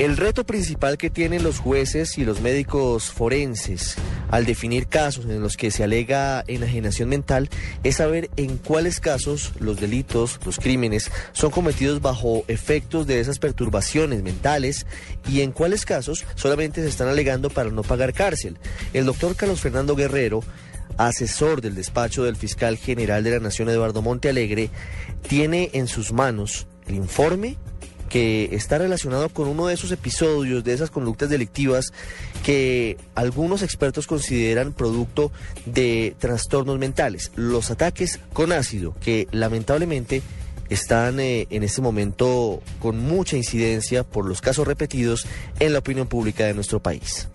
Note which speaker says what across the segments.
Speaker 1: El reto principal que tienen los jueces y los médicos forenses al definir casos en los que se alega enajenación mental es saber en cuáles casos los delitos, los crímenes, son cometidos bajo efectos de esas perturbaciones mentales y en cuáles casos solamente se están alegando para no pagar cárcel. El doctor Carlos Fernando Guerrero asesor del despacho del fiscal general de la Nación Eduardo Montealegre, tiene en sus manos el informe que está relacionado con uno de esos episodios, de esas conductas delictivas que algunos expertos consideran producto de trastornos mentales, los ataques con ácido, que lamentablemente están eh, en este momento con mucha incidencia por los casos repetidos en la opinión pública de nuestro país.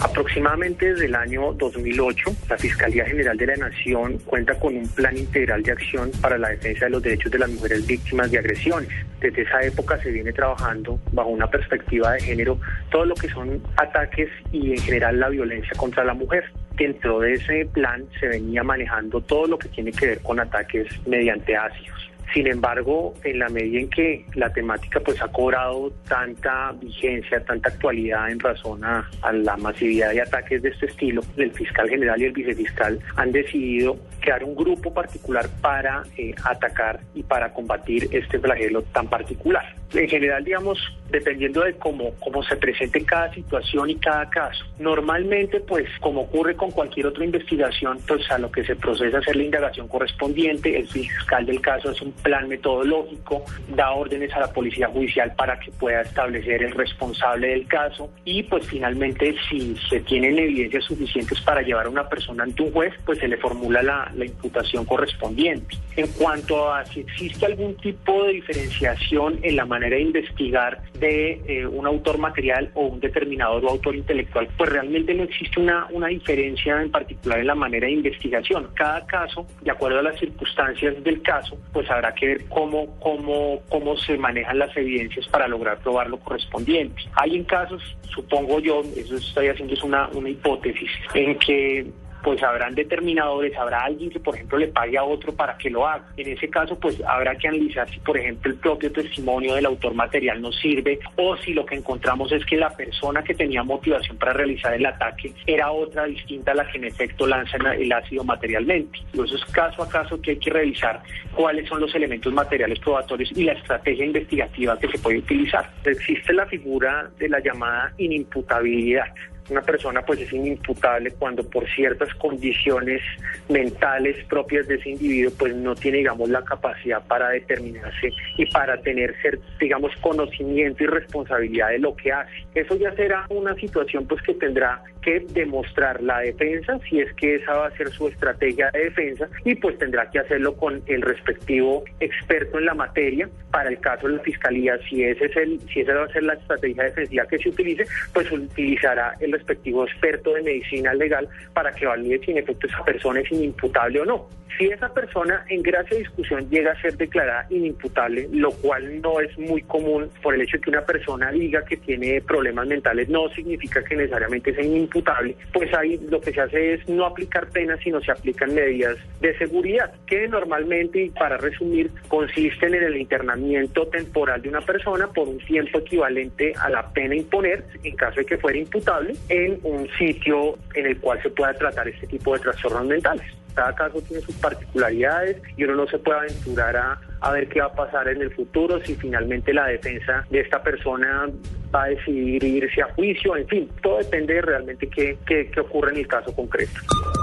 Speaker 2: Aproximadamente desde el año 2008, la Fiscalía General de la Nación cuenta con un plan integral de acción para la defensa de los derechos de las mujeres víctimas de agresiones. Desde esa época se viene trabajando bajo una perspectiva de género todo lo que son ataques y en general la violencia contra la mujer. Dentro de ese plan se venía manejando todo lo que tiene que ver con ataques mediante ácidos. Sin embargo, en la medida en que la temática pues ha cobrado tanta vigencia, tanta actualidad en razón a, la masividad de ataques de este estilo, el fiscal general y el vicefiscal han decidido crear un grupo particular para eh, atacar y para combatir este flagelo tan particular. En general, digamos, dependiendo de cómo, cómo se presente cada situación y cada caso. Normalmente, pues, como ocurre con cualquier otra investigación, pues a lo que se procesa hacer la indagación correspondiente, el fiscal del caso hace un plan metodológico, da órdenes a la policía judicial para que pueda establecer el responsable del caso y pues finalmente si se tienen evidencias suficientes para llevar a una persona ante un juez, pues se le formula la, la imputación correspondiente. En cuanto a si existe algún tipo de diferenciación en la manera de investigar de eh, un autor material o un determinador o autor intelectual, pues realmente no existe una, una diferencia en particular en la manera de investigación. Cada caso, de acuerdo a las circunstancias del caso, pues habrá que ver cómo, cómo, cómo se manejan las evidencias para lograr probar lo correspondiente. Hay en casos, supongo yo, eso estoy haciendo es una, una hipótesis, en que pues habrán determinadores, habrá alguien que por ejemplo le pague a otro para que lo haga. En ese caso pues habrá que analizar si por ejemplo el propio testimonio del autor material nos sirve o si lo que encontramos es que la persona que tenía motivación para realizar el ataque era otra distinta a la que en efecto lanza el ácido materialmente. Eso es caso a caso que hay que revisar cuáles son los elementos materiales probatorios y la estrategia investigativa que se puede utilizar. Existe la figura de la llamada inimputabilidad una persona pues es inimputable cuando por ciertas condiciones mentales propias de ese individuo pues no tiene digamos la capacidad para determinarse y para tener digamos conocimiento y responsabilidad de lo que hace. Eso ya será una situación pues que tendrá que demostrar la defensa si es que esa va a ser su estrategia de defensa y pues tendrá que hacerlo con el respectivo experto en la materia. Para el caso de la fiscalía si ese es el si esa va a ser la estrategia defensiva que se utilice, pues utilizará el respectivo experto de medicina legal para que valide si en efecto esa persona es inimputable o no. Si esa persona en gracia de discusión llega a ser declarada inimputable, lo cual no es muy común por el hecho de que una persona diga que tiene problemas mentales, no significa que necesariamente sea inimputable, pues ahí lo que se hace es no aplicar penas, sino se aplican medidas de seguridad, que normalmente, y para resumir, consisten en el internamiento temporal de una persona por un tiempo equivalente a la pena imponer, en caso de que fuera imputable, en un sitio en el cual se pueda tratar este tipo de trastornos mentales. Cada caso tiene sus particularidades y uno no se puede aventurar a, a ver qué va a pasar en el futuro, si finalmente la defensa de esta persona va a decidir irse a juicio, en fin, todo depende de realmente qué, qué, qué ocurre en el caso concreto.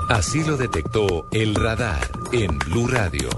Speaker 3: Así lo detectó el radar en Blue Radio.